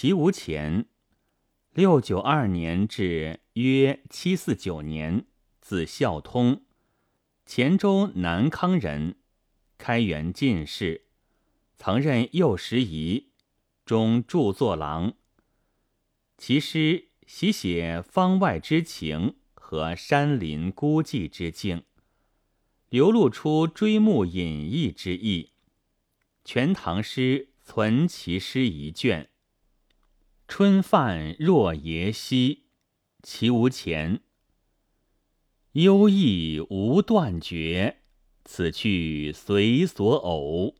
齐无钱，六九二年至约七四九年，字孝通，黔州南康人，开元进士，曾任右拾遗，中著作郎。其诗喜写方外之情和山林孤寂之境，流露出追慕隐逸之意。《全唐诗》存其诗一卷。春泛若耶溪，其无前。幽意无断绝，此去随所偶。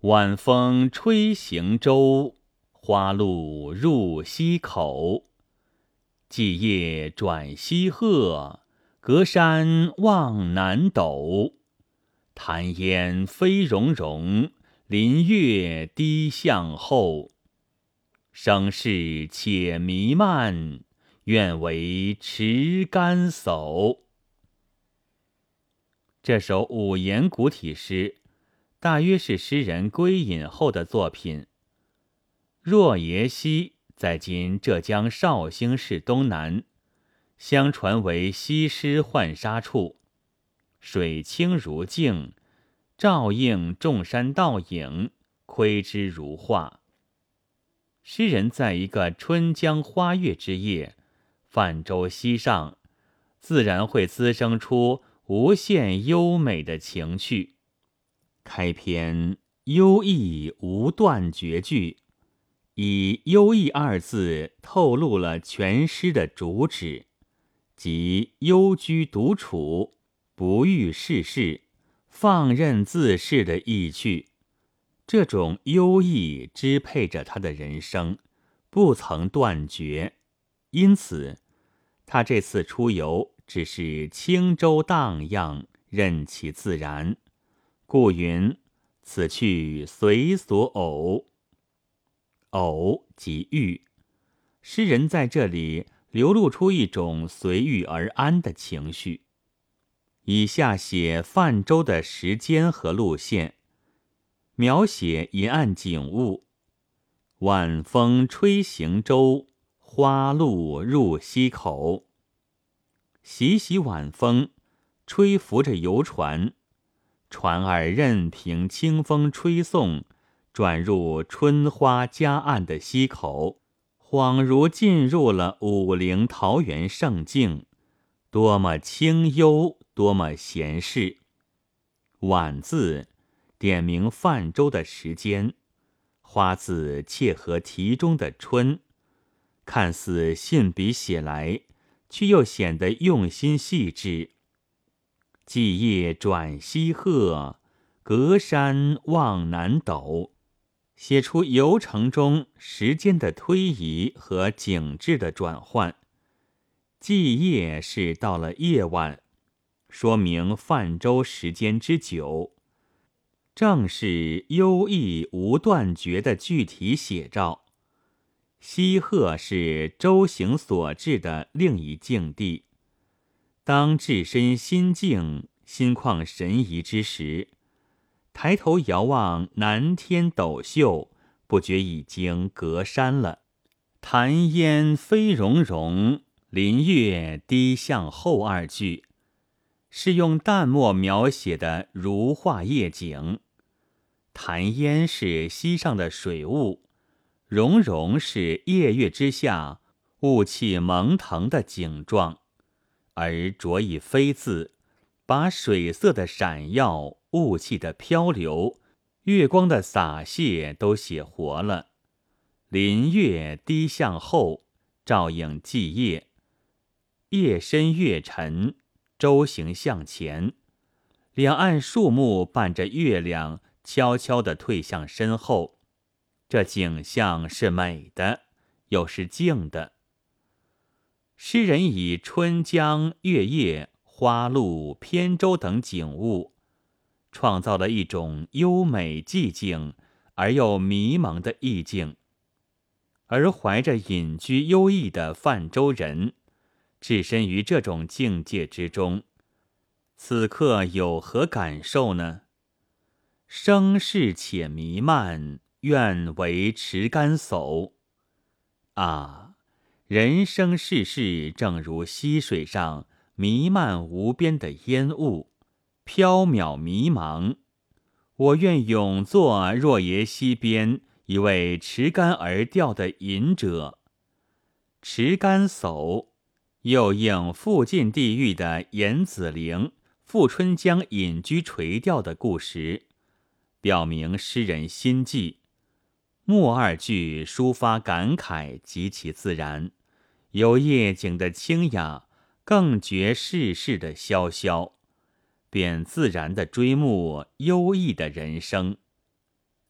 晚风吹行舟，花露入溪口。寂夜转西壑，隔山望南斗。潭烟飞溶溶。林月低向后，生事且弥漫，愿为持竿叟。这首五言古体诗，大约是诗人归隐后的作品。若耶溪在今浙江绍兴市东南，相传为西施浣纱处，水清如镜。照映众山倒影，窥之如画。诗人在一个春江花月之夜，泛舟溪上，自然会滋生出无限优美的情趣。开篇“幽意无断绝句”，以“幽意”二字透露了全诗的主旨，即幽居独处，不欲世事。放任自适的意趣，这种优异支配着他的人生，不曾断绝。因此，他这次出游只是轻舟荡漾，任其自然。故云：“此去随所偶。”偶即遇，诗人在这里流露出一种随遇而安的情绪。以下写泛舟的时间和路线，描写沿岸景物。晚风吹行舟，花露入溪口。习习晚风，吹拂着游船，船儿任凭清风吹送，转入春花夹岸的溪口，恍如进入了武陵桃源胜境，多么清幽！多么闲适！晚字点明泛舟的时间，花字切合题中的春，看似信笔写来，却又显得用心细致。寂夜转西壑，隔山望南斗，写出游程中时间的推移和景致的转换。寂夜是到了夜晚。说明泛舟时间之久，正是幽意无断绝的具体写照。西壑是舟行所至的另一境地。当置身心境、心旷神怡之时，抬头遥望南天斗秀，不觉已经隔山了。潭烟飞溶溶，林月低向后二句。是用淡墨描写的如画夜景，潭烟是溪上的水雾，溶溶是夜月之下雾气蒙腾的景状，而着以飞字，把水色的闪耀、雾气的漂流、月光的洒泻都写活了。林月低向后，照影寂夜，夜深月沉。舟行向前，两岸树木伴着月亮悄悄地退向身后，这景象是美的，又是静的。诗人以春江、月夜、花露、扁舟等景物，创造了一种优美寂静而又迷蒙的意境，而怀着隐居幽逸的泛舟人。置身于这种境界之中，此刻有何感受呢？生事且弥漫，愿为持竿叟。啊，人生世事正如溪水上弥漫无边的烟雾，缥缈迷茫。我愿永作若耶溪边一位持竿而钓的隐者。持竿叟，又应附近地域的严子陵富春江隐居垂钓的故事，表明诗人心迹。末二句抒发感慨极其自然，有夜景的清雅，更觉世事的萧萧。便自然的追慕优异的人生。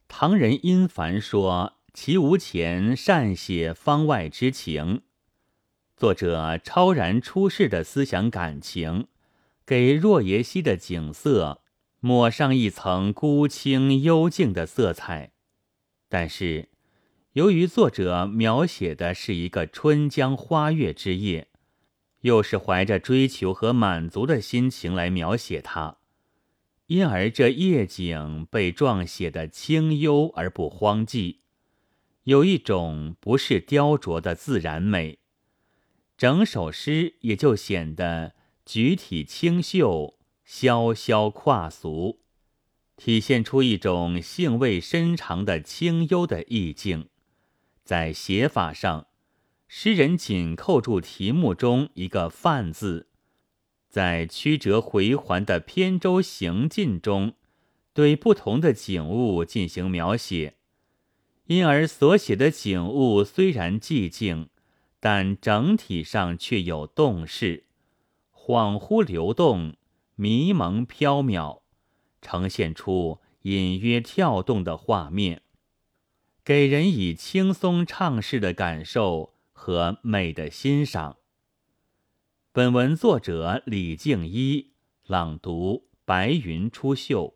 唐人殷凡说：“其无前善写方外之情。”作者超然出世的思想感情，给若耶溪的景色抹上一层孤清幽静的色彩。但是，由于作者描写的是一个春江花月之夜。又是怀着追求和满足的心情来描写它，因而这夜景被状写的清幽而不荒寂，有一种不是雕琢的自然美。整首诗也就显得举体清秀、潇潇跨俗，体现出一种兴味深长的清幽的意境，在写法上。诗人紧扣住题目中一个“泛”字，在曲折回环的扁舟行进中，对不同的景物进行描写，因而所写的景物虽然寂静，但整体上却有动势，恍惚流动，迷蒙缥缈，呈现出隐约跳动的画面，给人以轻松畅适的感受。和美的欣赏。本文作者李静一朗读：白云出岫。